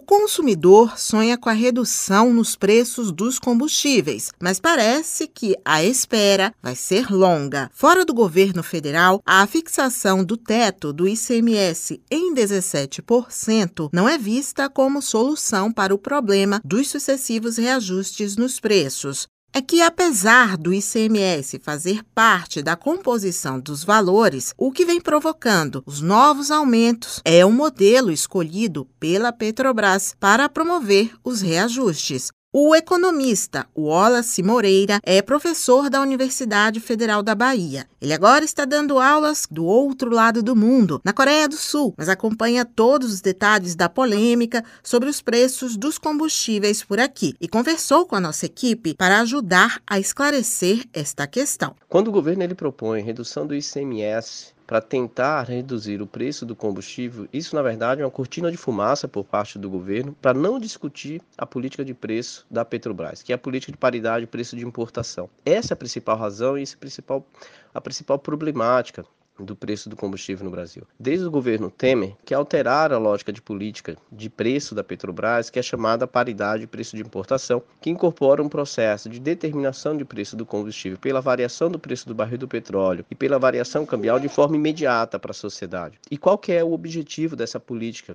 O consumidor sonha com a redução nos preços dos combustíveis, mas parece que a espera vai ser longa. Fora do governo federal, a fixação do teto do ICMS em 17% não é vista como solução para o problema dos sucessivos reajustes nos preços é que, apesar do ICMS fazer parte da composição dos valores, o que vem provocando os novos aumentos é o modelo escolhido pela Petrobras para promover os reajustes. O economista Wallace Moreira é professor da Universidade Federal da Bahia. Ele agora está dando aulas do outro lado do mundo, na Coreia do Sul, mas acompanha todos os detalhes da polêmica sobre os preços dos combustíveis por aqui e conversou com a nossa equipe para ajudar a esclarecer esta questão. Quando o governo ele propõe redução do ICMS para tentar reduzir o preço do combustível, isso na verdade é uma cortina de fumaça por parte do governo para não discutir a política de preço da Petrobras, que é a política de paridade de preço de importação. Essa é a principal razão e essa é principal, a principal problemática do preço do combustível no Brasil. Desde o governo Temer, que alteraram a lógica de política de preço da Petrobras, que é chamada paridade de preço de importação, que incorpora um processo de determinação de preço do combustível pela variação do preço do barril do petróleo e pela variação cambial de forma imediata para a sociedade. E qual que é o objetivo dessa política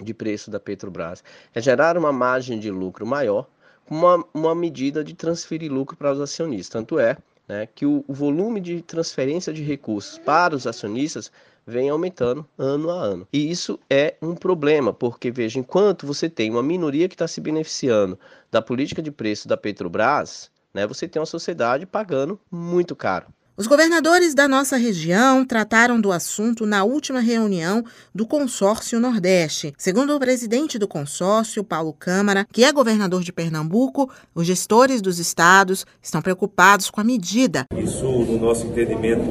de preço da Petrobras? É gerar uma margem de lucro maior, uma, uma medida de transferir lucro para os acionistas. Tanto é né, que o, o volume de transferência de recursos para os acionistas vem aumentando ano a ano. E isso é um problema, porque veja, enquanto você tem uma minoria que está se beneficiando da política de preço da Petrobras, né, você tem uma sociedade pagando muito caro. Os governadores da nossa região trataram do assunto na última reunião do Consórcio Nordeste. Segundo o presidente do consórcio, Paulo Câmara, que é governador de Pernambuco, os gestores dos estados estão preocupados com a medida. Isso, no nosso entendimento,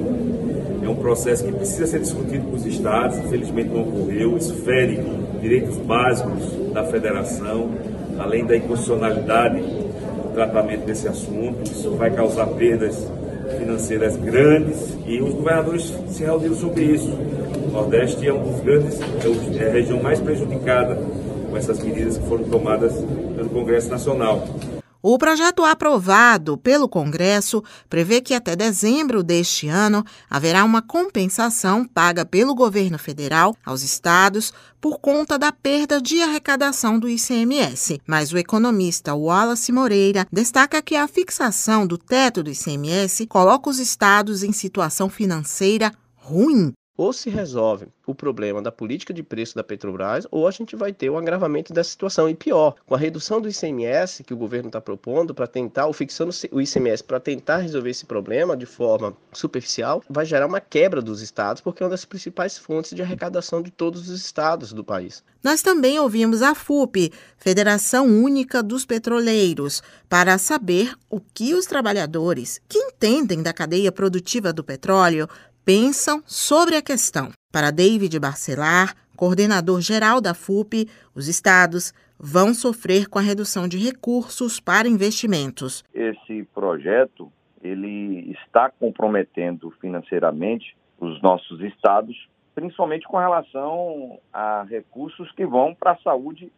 é um processo que precisa ser discutido com os estados, infelizmente não ocorreu. Isso fere direitos básicos da federação, além da inconstitucionalidade do tratamento desse assunto. Isso vai causar perdas financeiras grandes e os governadores se reuniram sobre isso. O Nordeste é um dos grandes, é, é a região mais prejudicada com essas medidas que foram tomadas pelo Congresso Nacional. O projeto aprovado pelo Congresso prevê que até dezembro deste ano haverá uma compensação paga pelo governo federal aos estados por conta da perda de arrecadação do ICMS. Mas o economista Wallace Moreira destaca que a fixação do teto do ICMS coloca os estados em situação financeira ruim ou se resolve o problema da política de preço da Petrobras, ou a gente vai ter um agravamento dessa situação. E pior, com a redução do ICMS que o governo está propondo para tentar, ou fixando o ICMS para tentar resolver esse problema de forma superficial, vai gerar uma quebra dos estados, porque é uma das principais fontes de arrecadação de todos os estados do país. Nós também ouvimos a FUP, Federação Única dos Petroleiros, para saber o que os trabalhadores que entendem da cadeia produtiva do petróleo pensam sobre a questão. Para David Barcelar, coordenador geral da FUP, os estados vão sofrer com a redução de recursos para investimentos. Esse projeto ele está comprometendo financeiramente os nossos estados, principalmente com relação a recursos que vão para a saúde,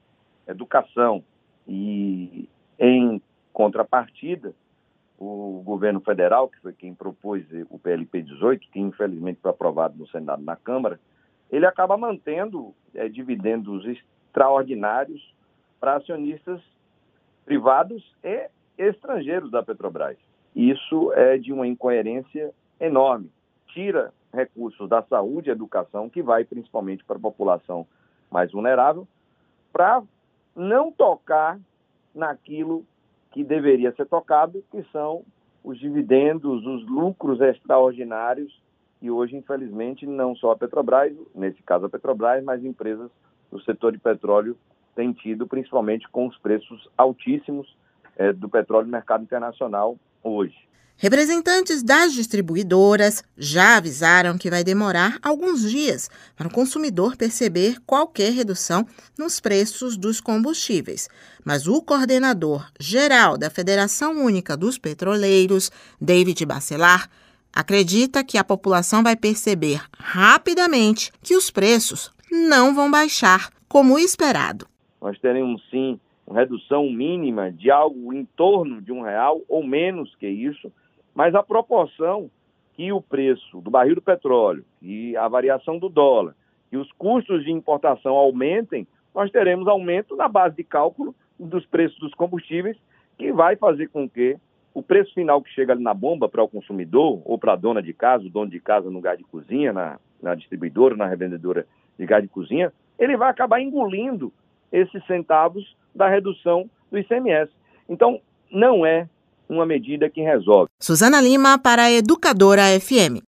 educação e em contrapartida o governo federal, que foi quem propôs o PLP 18, que infelizmente foi aprovado no Senado e na Câmara, ele acaba mantendo é, dividendos extraordinários para acionistas privados e estrangeiros da Petrobras. Isso é de uma incoerência enorme. Tira recursos da saúde e educação, que vai principalmente para a população mais vulnerável, para não tocar naquilo que deveria ser tocado, que são os dividendos, os lucros extraordinários, e hoje, infelizmente, não só a Petrobras, nesse caso a Petrobras, mas empresas do setor de petróleo têm tido, principalmente com os preços altíssimos é, do petróleo no mercado internacional hoje. Representantes das distribuidoras já avisaram que vai demorar alguns dias para o consumidor perceber qualquer redução nos preços dos combustíveis. Mas o coordenador geral da Federação Única dos Petroleiros, David Bacelar, acredita que a população vai perceber rapidamente que os preços não vão baixar como esperado. nós teremos sim redução mínima de algo em torno de um real ou menos que isso, mas a proporção que o preço do barril do petróleo e a variação do dólar e os custos de importação aumentem, nós teremos aumento na base de cálculo dos preços dos combustíveis, que vai fazer com que o preço final que chega ali na bomba para o consumidor ou para a dona de casa, o dono de casa no gás de cozinha, na, na distribuidora, na revendedora de gás de cozinha, ele vai acabar engolindo esses centavos da redução do ICMS. Então, não é uma medida que resolve. Suzana Lima para a Educadora FM.